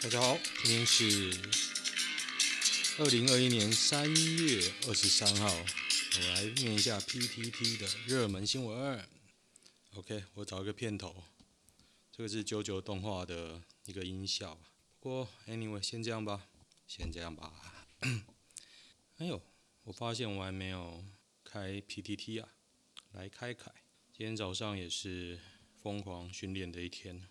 大家好，今天是二零二一年三月二十三号，我来念一下 PTT 的热门新闻。OK，我找一个片头，这个是九九动画的一个音效。不过 Anyway，先这样吧，先这样吧。哎呦，我发现我还没有开 PTT 啊，来开开。今天早上也是疯狂训练的一天，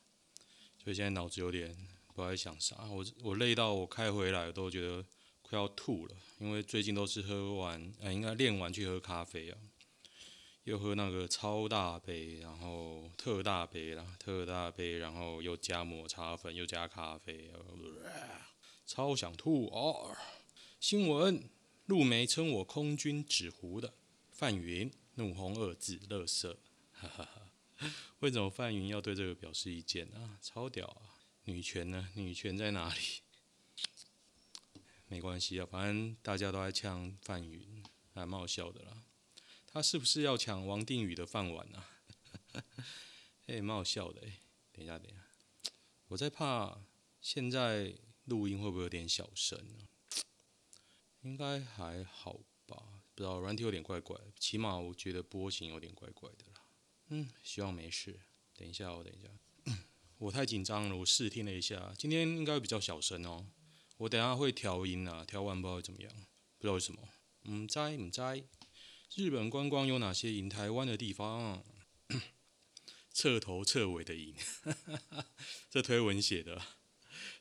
所以现在脑子有点。不知道在想啥，我我累到我开回来都觉得快要吐了，因为最近都是喝完，呃，应该练完去喝咖啡啊，又喝那个超大杯，然后特大杯啦，特大杯，然后又加抹茶粉，又加咖啡，超想吐哦。新闻：陆梅称我空军纸糊的，范云怒轰二字，乐色，哈哈哈。为什么范云要对这个表示意见啊？超屌啊！女权呢？女权在哪里？没关系啊，反正大家都在呛范云，还蛮好笑的啦。他是不是要抢王定宇的饭碗啊？哎，蛮好笑的哎。等一下，等一下，我在怕现在录音会不会有点小声啊？应该还好吧？不知道软体有点怪怪，起码我觉得波形有点怪怪的啦。嗯，希望没事。等一下，我等一下。我太紧张了，我试听了一下，今天应该会比较小声哦。我等下会调音啊，调完不知道怎么样，不知道为什么。唔知唔知。日本观光有哪些赢台湾的地方？彻头彻尾的赢，这推文写的。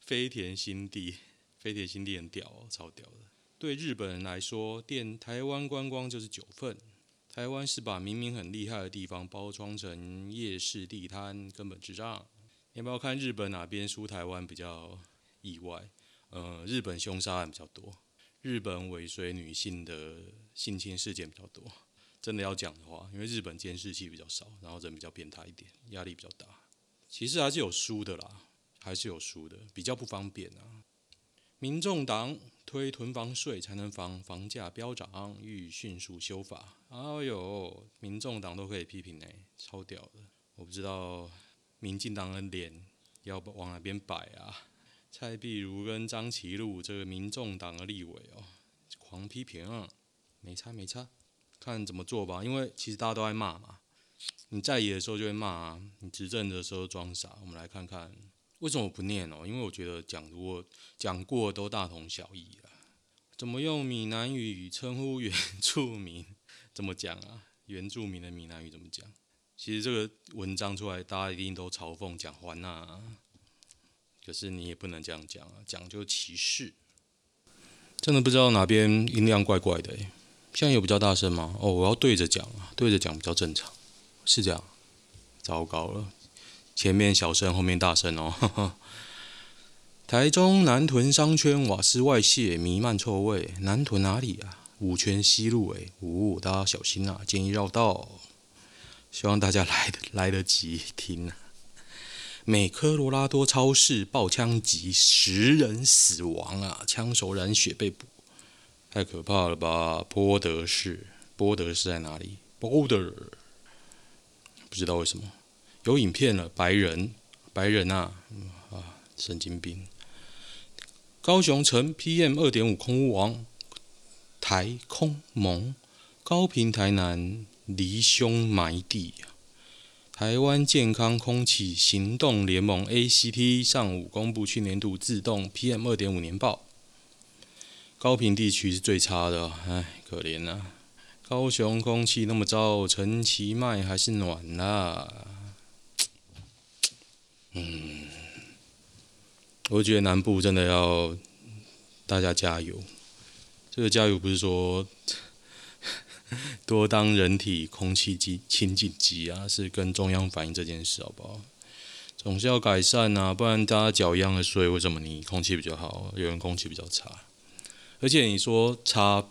飞田新地，飞田新地很屌哦，超屌的。对日本人来说，电台湾观光就是九份。台湾是把明明很厉害的地方包装成夜市地摊，根本智障。要不要看日本哪边输台湾比较意外？呃，日本凶杀案比较多，日本尾随女性的性侵事件比较多。真的要讲的话，因为日本监视器比较少，然后人比较变态一点，压力比较大。其实还是有输的啦，还是有输的，比较不方便啊。民众党推囤房税才能防房价飙涨，欲迅速修法。哎呦，民众党都可以批评呢，超屌的。我不知道。民进党的脸要往哪边摆啊？蔡壁如跟张其禄这个民众党的立委哦，狂批评啊，没差没差，看怎么做吧。因为其实大家都爱骂嘛，你在野的时候就会骂啊，你执政的时候装傻。我们来看看为什么我不念哦？因为我觉得讲过讲过都大同小异啊。怎么用闽南语称呼原住民？怎么讲啊？原住民的闽南语怎么讲？其实这个文章出来，大家一定都嘲讽讲话呐。可是你也不能这样讲啊，讲究歧视。真的不知道哪边音量怪怪的诶，现在有比较大声吗？哦，我要对着讲啊，对着讲比较正常，是这样。糟糕了，前面小声，后面大声哦。呵呵。台中南屯商圈瓦斯外泄，弥漫臭味。南屯哪里啊？五权西路诶，呜，大家小心啊，建议绕道。希望大家来得来得及听啊！美科罗拉多超市爆枪击，十人死亡啊！枪手染血被捕，太可怕了吧？波德市，波德市在哪里？波德，不知道为什么有影片了。白人，白人啊，啊，神经病！高雄城 PM 二点五空污王，台空蒙，高屏台南。离兄埋地，台湾健康空气行动联盟 ACT 上午公布去年度自动 PM 二点五年报，高屏地区是最差的，唉，可怜啊！高雄空气那么糟，陈其迈还是暖啦。嗯，我觉得南部真的要大家加油，这个加油不是说。多当人体空气机清净机啊，是跟中央反映这件事好不好？总是要改善啊，不然大家脚一样的税，为什么你空气比较好，有人空气比较差？而且你说差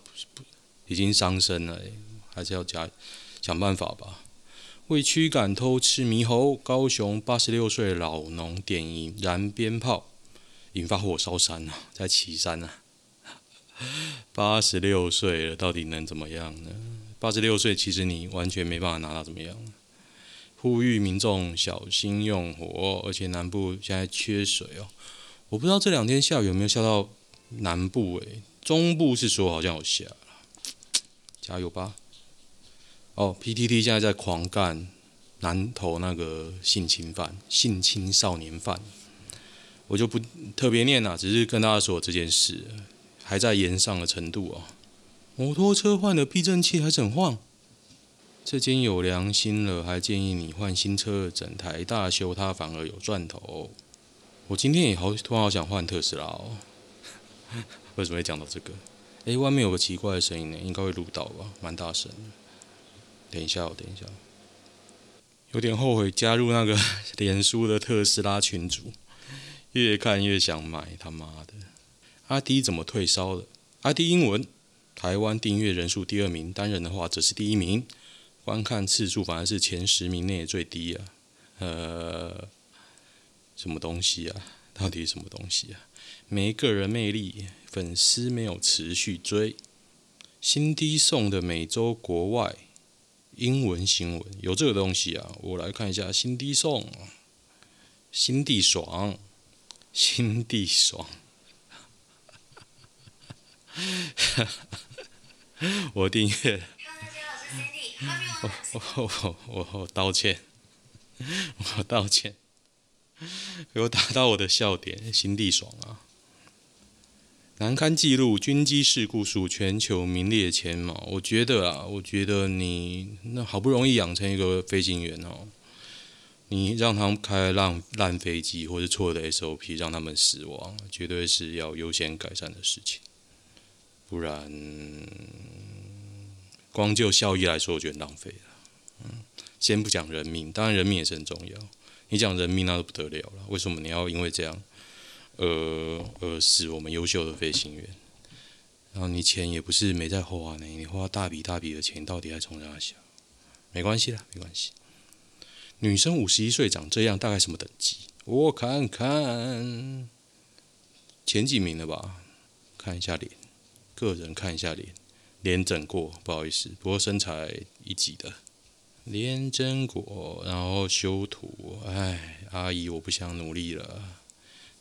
已经伤身了，还是要加想办法吧。为驱赶偷吃猕猴，高雄八十六岁老农点燃鞭炮，引发火烧山啊，在旗山啊。八十六岁了，到底能怎么样呢？八十六岁，其实你完全没办法拿他怎么样。呼吁民众小心用火，而且南部现在缺水哦。我不知道这两天下雨有没有下到南部诶、中部是说好像有下，加油吧！哦，PTT 现在在狂干南投那个性侵犯、性侵少年犯，我就不特别念了，只是跟大家说这件事还在炎上的程度哦。摩托车换了避震器还整换，这间有良心了，还建议你换新车，整台大修它反而有赚头。我今天也好突然好想换特斯拉哦，为什么会讲到这个？诶，外面有个奇怪的声音呢，应该会录到吧？蛮大声的。等一下哦，等一下，有点后悔加入那个 脸书的特斯拉群组，越看越想买，他妈的！阿迪怎么退烧了？阿迪英文。台湾订阅人数第二名，单人的话则是第一名，观看次数反而是前十名内最低啊！呃，什么东西啊？到底什么东西啊？没个人魅力，粉丝没有持续追。新低送的每周国外英文新闻有这个东西啊？我来看一下，新低送，新地爽，新地爽。我订阅，我我我我我道歉，我道歉，给我打到我的笑点，心地爽啊！难堪记录，军机事故数全球名列前茅。我觉得啊，我觉得你那好不容易养成一个飞行员哦，你让他们开烂烂飞机或者错的 SOP，让他们死亡，绝对是要优先改善的事情。不然，光就效益来说，我觉得浪费了。嗯，先不讲人命，当然人命也是很重要。你讲人命那就不得了了。为什么你要因为这样，呃，而使我们优秀的飞行员？然后你钱也不是没在花呢，你花大笔大笔的钱，到底还从哪里想？没关系啦，没关系。女生五十一岁长这样，大概什么等级？我看看，前几名了吧？看一下脸。个人看一下脸，脸整过，不好意思，不过身材一级的，脸整过，然后修图，哎，阿姨我不想努力了，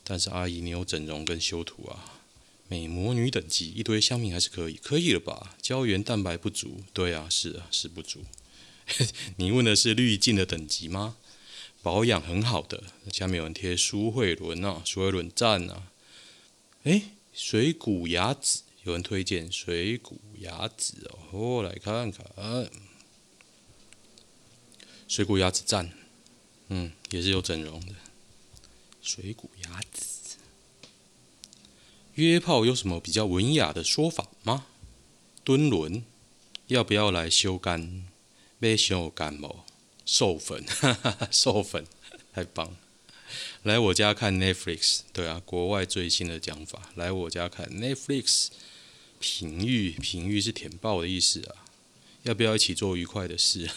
但是阿姨你有整容跟修图啊，美魔女等级，一堆乡民还是可以，可以了吧？胶原蛋白不足，对啊，是啊，是不足。你问的是滤镜的等级吗？保养很好的，下面有人贴苏慧伦啊，苏慧伦赞啊，哎，水谷雅子。有人推荐水谷雅子哦，我来看看，水谷雅子赞，嗯，也是有整容的。水谷雅子，约炮有什么比较文雅的说法吗？敦伦，要不要来修肝？没修肝毛，授粉，哈哈哈，授粉，太棒！来我家看 Netflix，对啊，国外最新的讲法，来我家看 Netflix。平玉，平玉是舔爆的意思啊！要不要一起做愉快的事？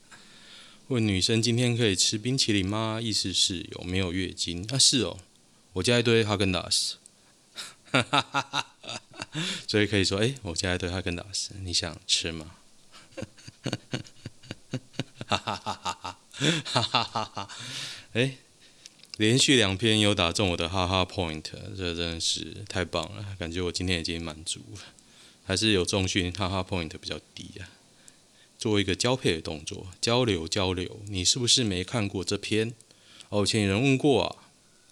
问女生今天可以吃冰淇淋吗？意思是有没有月经？啊，是哦，我加一堆哈根达斯，所以可以说，哎，我加一堆哈根达斯，你想吃吗？哈哈哈哈哈，哈哈哈哈，哎。连续两篇有打中我的哈哈 point，这真的是太棒了，感觉我今天已经满足了。还是有重训哈哈 point 比较低啊。做一个交配的动作，交流交流。你是不是没看过这篇？哦，前有人问过啊，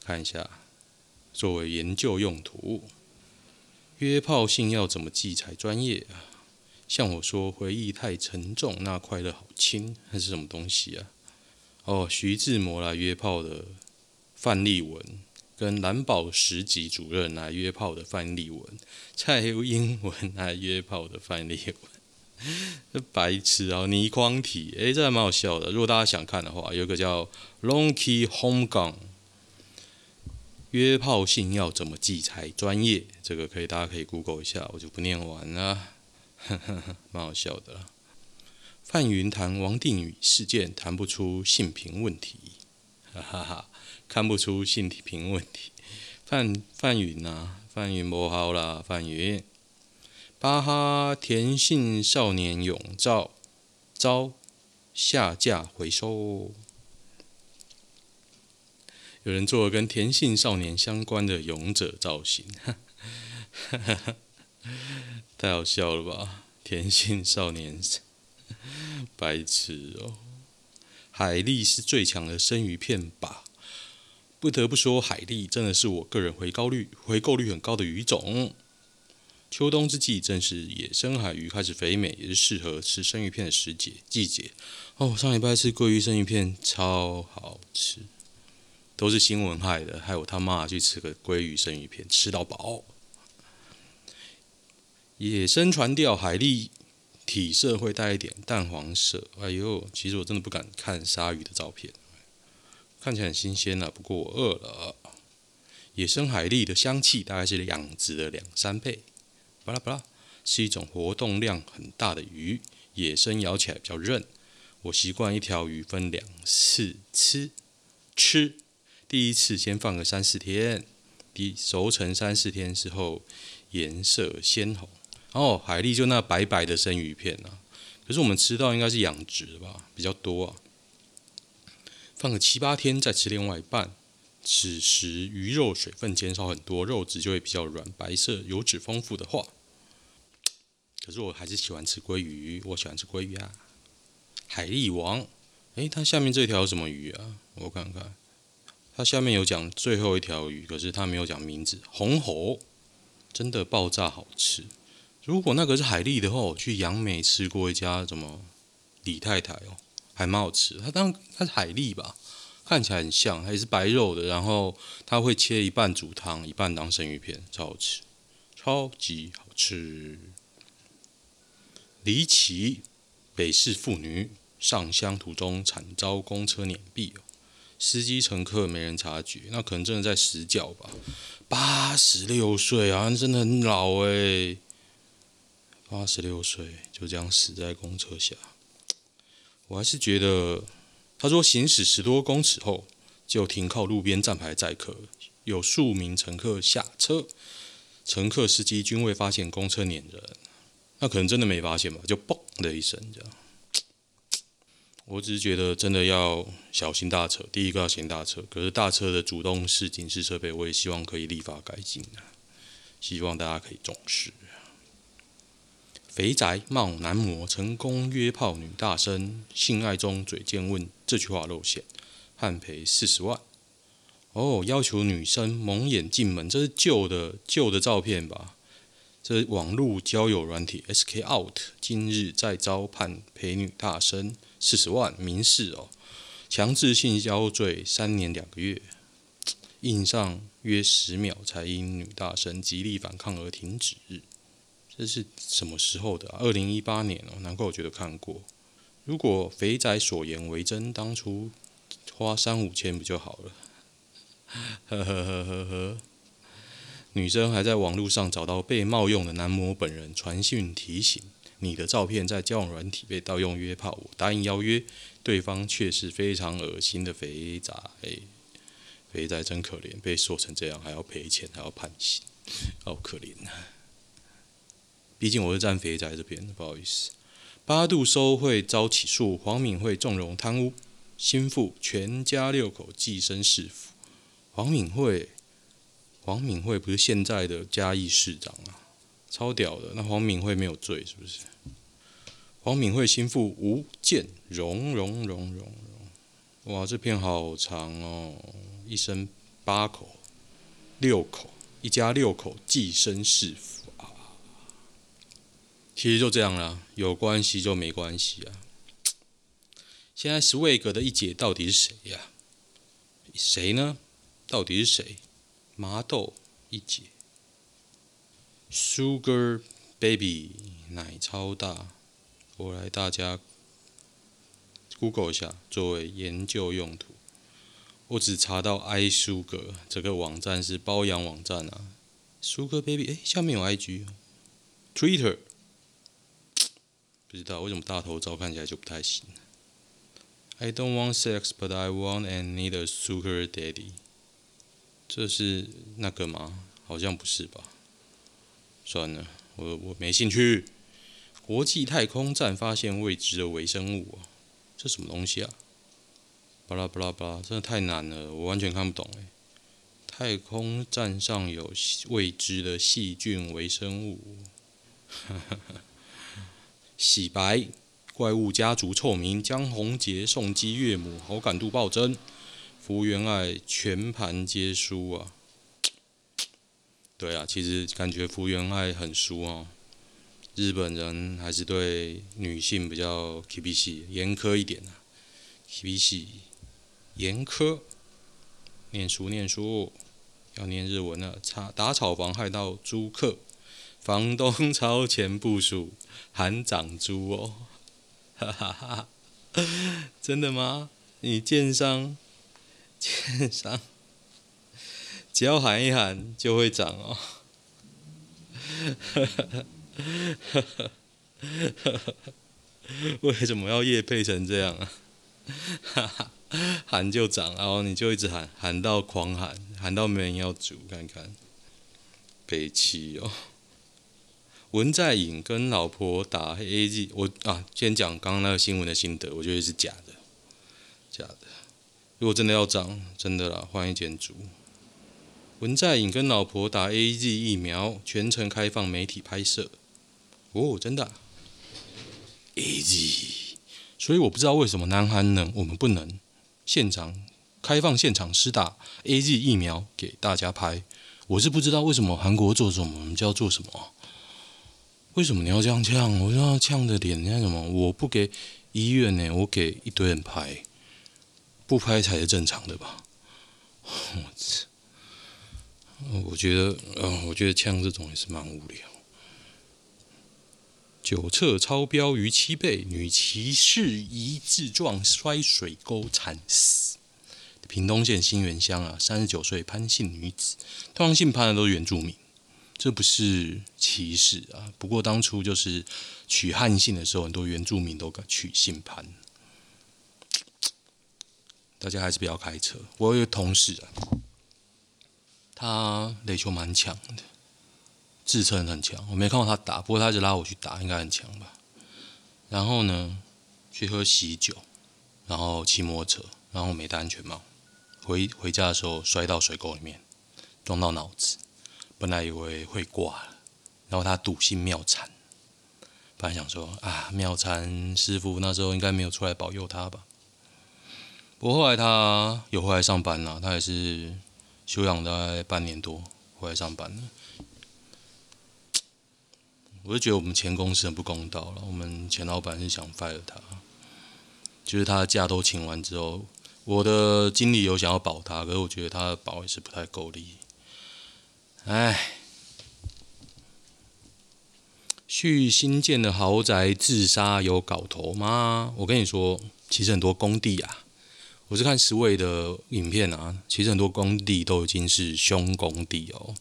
看一下，作为研究用途。约炮性要怎么记才专业啊？像我说回忆太沉重，那快乐好轻，还是什么东西啊？哦，徐志摩来约炮的。范例文跟蓝宝石级主任来约炮的范例文，蔡英文来约炮的范例文，白痴啊！倪匡体，诶，这还蛮好笑的。如果大家想看的话，有个叫 Lonky Home Gun，约炮性要怎么记才专业？这个可以，大家可以 Google 一下，我就不念完了，呵 呵蛮好笑的。范云谈王定宇事件，谈不出性平问题，哈哈。看不出性体平问题，范范云啊，范云不好啦，范云。巴哈田姓少年永照遭下架回收，有人做了跟甜信少年相关的勇者造型，太好笑了吧？甜信少年，白痴哦！海蛎是最强的生鱼片吧？不得不说，海蛎真的是我个人回购率回购率很高的鱼种。秋冬之际，正是野生海鱼开始肥美，也是适合吃生鱼片的时节季节。哦，上礼拜吃鲑鱼生鱼片，超好吃，都是新闻害的，害我他妈去吃个鲑鱼生鱼片，吃到饱。野生船钓海蛎体色会带一点淡黄色，哎呦，其实我真的不敢看鲨鱼的照片，看起来很新鲜啊，不过我饿了。野生海蛎的香气大概是养殖的两三倍。巴拉巴拉，是一种活动量很大的鱼，野生咬起来比较韧。我习惯一条鱼分两次吃，吃第一次先放个三四天，第熟成三四天之后颜色鲜红。哦，海蛎就那白白的生鱼片啊，可是我们吃到应该是养殖的吧，比较多啊。放个七八天再吃另外一半，此时鱼肉水分减少很多，肉质就会比较软，白色，油脂丰富的话。可是我还是喜欢吃鲑鱼，我喜欢吃鲑鱼啊。海蛎王，诶，它下面这条什么鱼啊？我看看，它下面有讲最后一条鱼，可是它没有讲名字。红喉真的爆炸好吃。如果那个是海蛎的话，我去杨梅吃过一家什么李太太哦，还蛮好吃。它当它是海蛎吧，看起来很像，还是白肉的。然后它会切一半煮汤，一半当生鱼片，超好吃，超级好吃。离奇，北市妇女。上乡途中惨遭公车碾毙，司机乘客没人察觉，那可能真的在死角吧。八十六岁啊，真的很老诶。八十六岁就这样死在公车下，我还是觉得，他说行驶十多公尺后就停靠路边站牌载客，有数名乘客下车，乘客司机均未发现公车碾人，那可能真的没发现吧，就嘣的一声这样。我只是觉得真的要小心大车，第一个要小心大车。可是大车的主动式警示设备，我也希望可以立法改进啊，希望大家可以重视。肥宅冒男模成功约炮女大生，性爱中嘴贱问这句话露馅，判赔四十万。哦，要求女生蒙眼进门，这是旧的旧的照片吧？这网络交友软体 SK Out 今日再遭判赔女大生四十万民事哦，强制性交罪三年两个月，印上约十秒才因女大生极力反抗而停止。这是什么时候的啊？二零一八年哦，难怪我觉得看过。如果肥仔所言为真，当初花三五千不就好了？呵呵呵呵呵。女生还在网络上找到被冒用的男模本人，传讯提醒：你的照片在交友软体被盗用约炮，我答应邀约，对方却是非常恶心的肥仔。肥仔真可怜，被说成这样还要赔钱，还要判刑，好可怜呐！毕竟我是站肥仔这边，不好意思。八度收贿遭起诉，黄敏惠纵容贪污，心腹全家六口寄生市府。黄敏惠。黄敏惠不是现在的嘉义市长啊，超屌的。那黄敏惠没有罪是不是？黄敏惠心腹吴建荣荣荣荣荣，哇，这片好长哦，一生八口，六口，一家六口寄生市府。其实就这样啦，有关系就没关系啊。现在 Swag 的一姐到底是谁呀、啊？谁呢？到底是谁？麻豆一姐，Sugar Baby 奶超大，我来大家 Google 一下，作为研究用途。我只查到 iSugar 这个网站是包养网站啊。Sugar Baby，哎，下面有 IG，Twitter，不知道为什么大头照看起来就不太行。I don't want sex, but I want and need a sugar daddy. 这是那个吗？好像不是吧。算了，我我没兴趣。国际太空站发现未知的微生物，这什么东西啊？巴拉巴拉巴拉，真的太难了，我完全看不懂哎。太空站上有未知的细菌微生物。哈哈哈洗白怪物家族臭名，江宏杰送机岳母，好感度暴增。福原爱全盘皆输啊！对啊，其实感觉福原爱很输哦。日本人还是对女性比较厳し严苛一点啊，厳し严苛。念书念书，要念日文了。打打草房害到租客，房东超前部署，喊涨租哦。哈哈哈！真的吗？你建商？电商，只要喊一喊就会涨哦。哈哈哈为什么要业配成这样啊？哈 哈喊就涨，然后你就一直喊，喊到狂喊，喊到没人要煮，看看。北齐哦，文在寅跟老婆打 AZ，我啊，先讲刚刚那个新闻的心得，我觉得是假的，假的。如果真的要涨，真的啦，换一间租。文在寅跟老婆打 AZ 疫苗，全程开放媒体拍摄。哦，真的啊？AZ，所以我不知道为什么南韩能，我们不能现场开放现场施打 AZ 疫苗给大家拍。我是不知道为什么韩国做什么，我们就要做什么。为什么你要这样呛？我要呛的脸，那什么？我不给医院呢，我给一堆人拍。不拍才是正常的吧？我操！我觉得，嗯，我觉得呛这种也是蛮无聊。酒测超标逾七倍，女骑士疑自撞摔水沟惨死。屏东县新园乡啊，三十九岁潘姓女子，通常姓潘的都是原住民，这不是歧视啊。不过当初就是取汉姓的时候，很多原住民都敢取姓潘。大家还是不要开车。我有一个同事啊，他垒球蛮强的，自称很强。我没看过他打，不过他一直拉我去打，应该很强吧。然后呢，去喝喜酒，然后骑摩托车，然后没戴安全帽，回回家的时候摔到水沟里面，撞到脑子。本来以为会挂了，然后他笃信妙禅，本来想说啊，妙禅师傅那时候应该没有出来保佑他吧。不过后来他有回来上班了，他也是休养大概半年多回来上班了。我就觉得我们前公司很不公道了，我们前老板是想 fire 他，就是他的假都请完之后，我的经理有想要保他，可是我觉得他的保也是不太够力。哎，去新建的豪宅自杀有搞头吗？我跟你说，其实很多工地啊。我是看十位的影片啊，其实很多工地都已经是凶工地哦。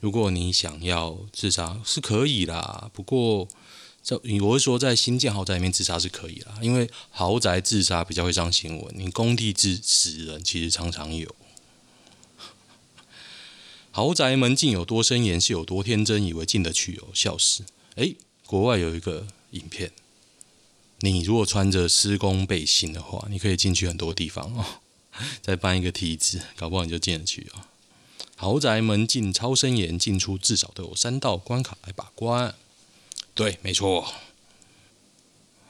如果你想要自杀是可以啦，不过这我是说在新建豪宅里面自杀是可以啦，因为豪宅自杀比较会上新闻，你工地自死人其实常常有。豪宅门禁有多森严，是有多天真，以为进得去哦，笑死！诶，国外有一个影片。你如果穿着施工背心的话，你可以进去很多地方哦。再搬一个梯子，搞不好你就进得去哦。豪宅门禁超森严，进出至少都有三道关卡来把关。对，没错，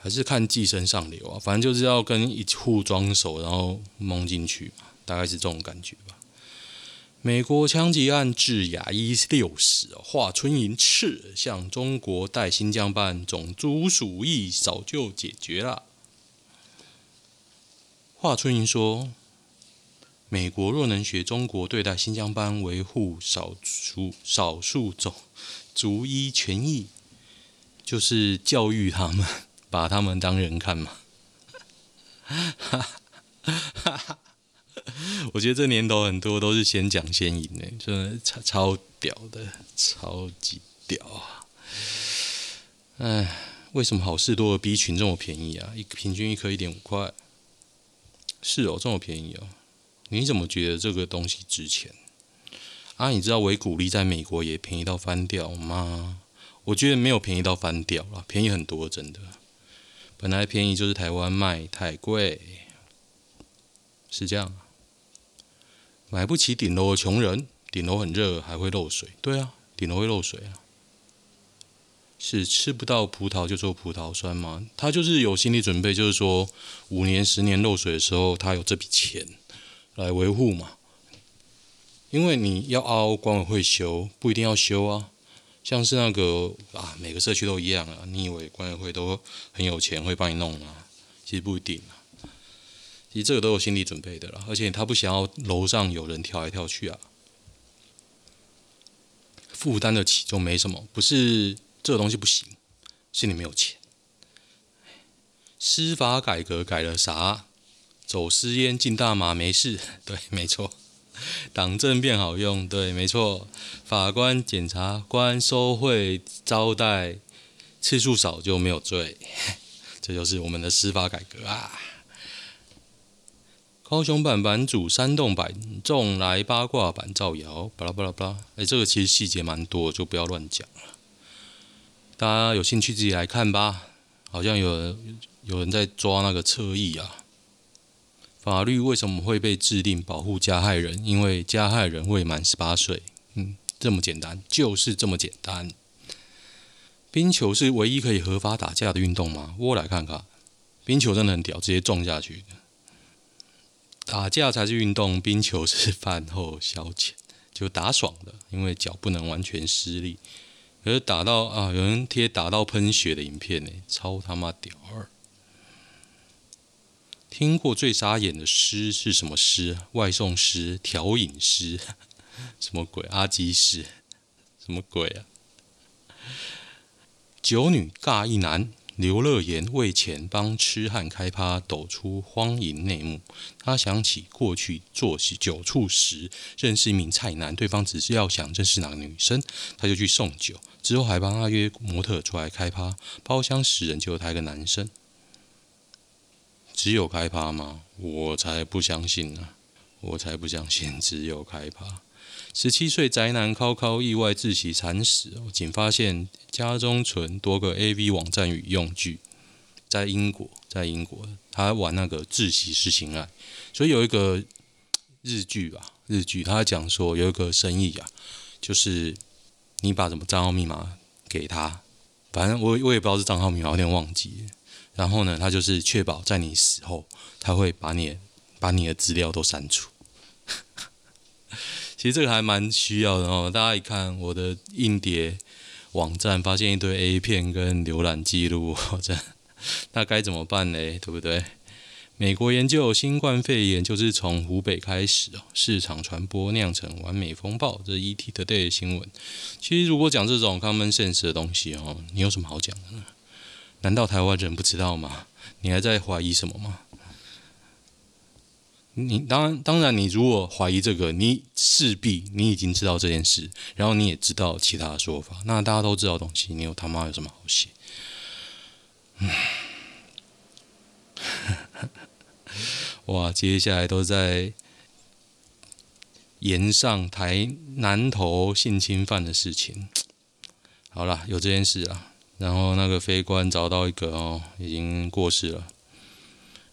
还是看寄生上流啊。反正就是要跟一户装熟，然后蒙进去，大概是这种感觉吧。美国枪击案致亚裔六死，华春莹斥向中国带新疆办种族主义早就解决了。华春莹说：“美国若能学中国对待新疆班，维护少数少数种族裔权益，就是教育他们，把他们当人看嘛。”哈哈哈哈。我觉得这年头很多都是先讲先赢呢，真的超超屌的，超级屌啊！哎，为什么好事多的 B 群这么便宜啊？一平均一颗一点五块，是哦，这么便宜哦？你怎么觉得这个东西值钱？啊，你知道维骨力在美国也便宜到翻掉吗？我觉得没有便宜到翻掉了，便宜很多，真的。本来便宜就是台湾卖太贵。是这样。买不起顶楼的穷人，顶楼很热还会漏水。对啊，顶楼会漏水啊。是吃不到葡萄就说葡萄酸吗？他就是有心理准备，就是说五年、十年漏水的时候，他有这笔钱来维护嘛。因为你要凹，管委会修不一定要修啊。像是那个啊，每个社区都一样啊。你以为管委会都很有钱会帮你弄吗？其实不一定啊。其实这个都有心理准备的啦，而且他不想要楼上有人跳来跳去啊，负担得起就没什么，不是。这个东西不行，是你没有钱。司法改革改了啥？走私烟进大麻没事，对，没错。党政变好用，对，没错。法官、检察官收贿招待次数少就没有罪，这就是我们的司法改革啊。高雄版版主，煽动版众来八卦版造谣，巴拉巴拉巴拉。哎，这个其实细节蛮多，就不要乱讲了。大家有兴趣自己来看吧。好像有人有人在抓那个侧翼啊。法律为什么会被制定保护加害人？因为加害人未满十八岁。嗯，这么简单，就是这么简单。冰球是唯一可以合法打架的运动吗？我来看看。冰球真的很屌，直接撞下去。打架才是运动，冰球是饭后消遣，就打爽的，因为脚不能完全失力。可是打到啊，有人贴打到喷血的影片呢，超他妈屌二！听过最傻眼的诗是什么诗？外送诗、调饮诗，什么鬼？阿基师，什么鬼啊？九女尬一男。刘乐言为钱帮痴汉开趴，抖出荒淫内幕。他想起过去做酒处时，认识一名菜男，对方只是要想认识哪个女生，他就去送酒，之后还帮他约模特出来开趴，包厢十人就有他一个男生。只有开趴吗？我才不相信呢！我才不相信只有开趴。十七岁宅男靠靠意外窒息惨死，仅发现家中存多个 AV 网站与用具，在英国，在英国，他玩那个窒息式性爱，所以有一个日剧吧，日剧他讲说有一个生意啊，就是你把什么账号密码给他，反正我我也不知道是账号密码，有点忘记，然后呢，他就是确保在你死后，他会把你把你的资料都删除。其实这个还蛮需要的哦。大家一看我的硬碟网站，发现一堆 A 片跟浏览记录，这那该怎么办呢？对不对？美国研究新冠肺炎就是从湖北开始哦，市场传播酿成完美风暴。这是 ET Today 的新闻。其实如果讲这种 common sense 的东西哦，你有什么好讲的呢？难道台湾人不知道吗？你还在怀疑什么吗？你当然，当然，你如果怀疑这个，你势必你已经知道这件事，然后你也知道其他的说法。那大家都知道东西，你有他妈有什么好写？嗯，哇，接下来都在炎上台南投性侵犯的事情。好了，有这件事啊，然后那个飞官找到一个哦，已经过世了，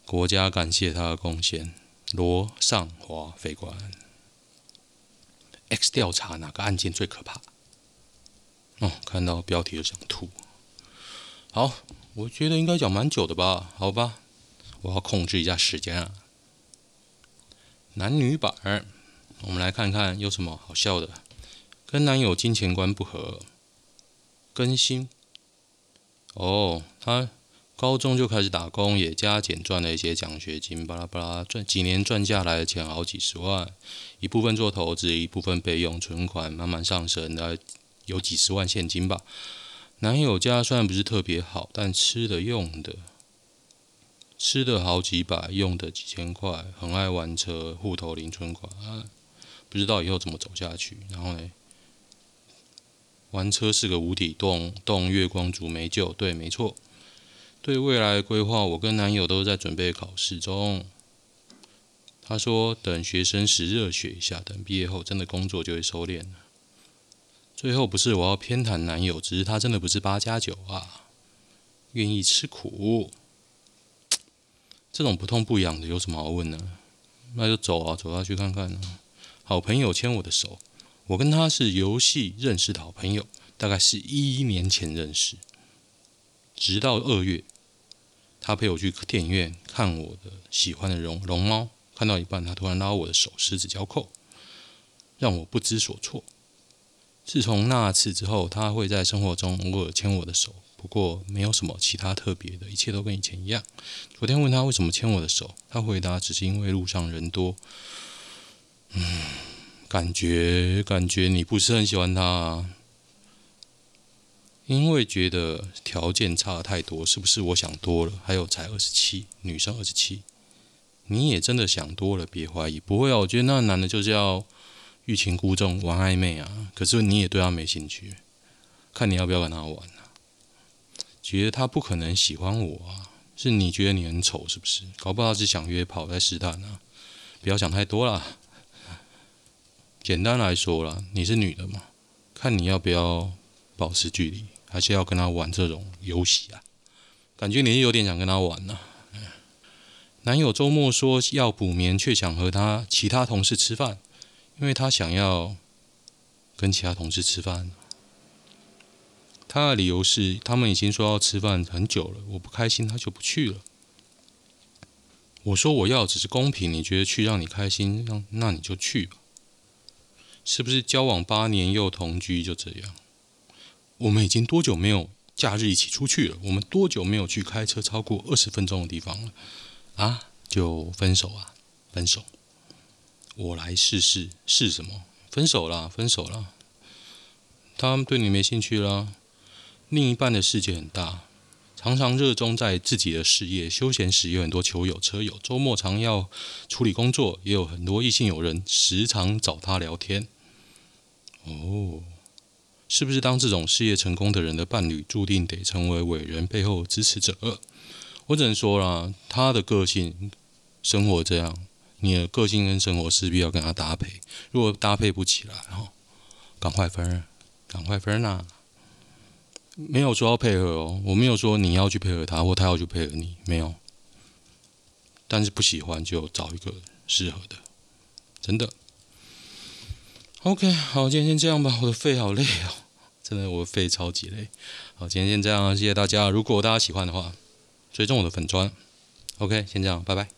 国家感谢他的贡献。罗尚华飞官，X 调查哪个案件最可怕？哦，看到标题就想吐。好，我觉得应该讲蛮久的吧？好吧，我要控制一下时间啊。男女版，我们来看看有什么好笑的。跟男友金钱观不合，更新。哦，他。高中就开始打工，也加减赚了一些奖学金，巴拉巴拉赚几年赚下来的钱好几十万，一部分做投资，一部分备用存款，慢慢上升，大概有几十万现金吧。男友家虽然不是特别好，但吃的用的，吃的好几百，用的几千块，很爱玩车，户头零存款，啊，不知道以后怎么走下去。然后呢，玩车是个无底洞，洞月光族没救，对，没错。对未来的规划，我跟男友都在准备考试中。他说，等学生时热血一下，等毕业后真的工作就会收敛。最后不是我要偏袒男友，只是他真的不是八加九啊，愿意吃苦。这种不痛不痒的有什么好问呢？那就走啊，走下去看看。好朋友牵我的手，我跟他是游戏认识的好朋友，大概是一一年前认识，直到二月，他陪我去电影院看我的喜欢的龙龙猫，看到一半，他突然拉我的手，十指交扣，让我不知所措。自从那次之后，他会在生活中偶尔牵我的手。不过没有什么其他特别的，一切都跟以前一样。昨天问他为什么牵我的手，他回答只是因为路上人多。嗯，感觉感觉你不是很喜欢他啊，因为觉得条件差太多，是不是我想多了？还有才二十七，女生二十七，你也真的想多了，别怀疑。不会啊，我觉得那男的就是要欲擒故纵，玩暧昧啊。可是你也对他没兴趣，看你要不要跟他玩。觉得他不可能喜欢我啊，是你觉得你很丑是不是？搞不好是想约炮在试探啊，不要想太多啦。简单来说啦，你是女的嘛，看你要不要保持距离，还是要跟他玩这种游戏啊？感觉你有点想跟他玩呢。男友周末说要补眠，却想和他其他同事吃饭，因为他想要跟其他同事吃饭。他的理由是，他们已经说要吃饭很久了，我不开心，他就不去了。我说我要只是公平，你觉得去让你开心，那那你就去吧。是不是交往八年又同居就这样？我们已经多久没有假日一起出去了？我们多久没有去开车超过二十分钟的地方了？啊，就分手啊？分手？我来试试，试什么？分手啦，分手啦。他们对你没兴趣啦。另一半的世界很大，常常热衷在自己的事业，休闲时有很多球友、车友，周末常要处理工作，也有很多异性友人时常找他聊天。哦，是不是当这种事业成功的人的伴侣，注定得成为伟人背后支持者？我只能说啦，他的个性、生活这样，你的个性跟生活势必要跟他搭配。如果搭配不起来，哈，赶快分，赶快分呐！没有说要配合哦，我没有说你要去配合他，或他要去配合你，没有。但是不喜欢就找一个适合的，真的。OK，好，今天先这样吧。我的肺好累哦，真的，我的肺超级累。好，今天先这样，谢谢大家。如果大家喜欢的话，追踪我的粉砖。OK，先这样，拜拜。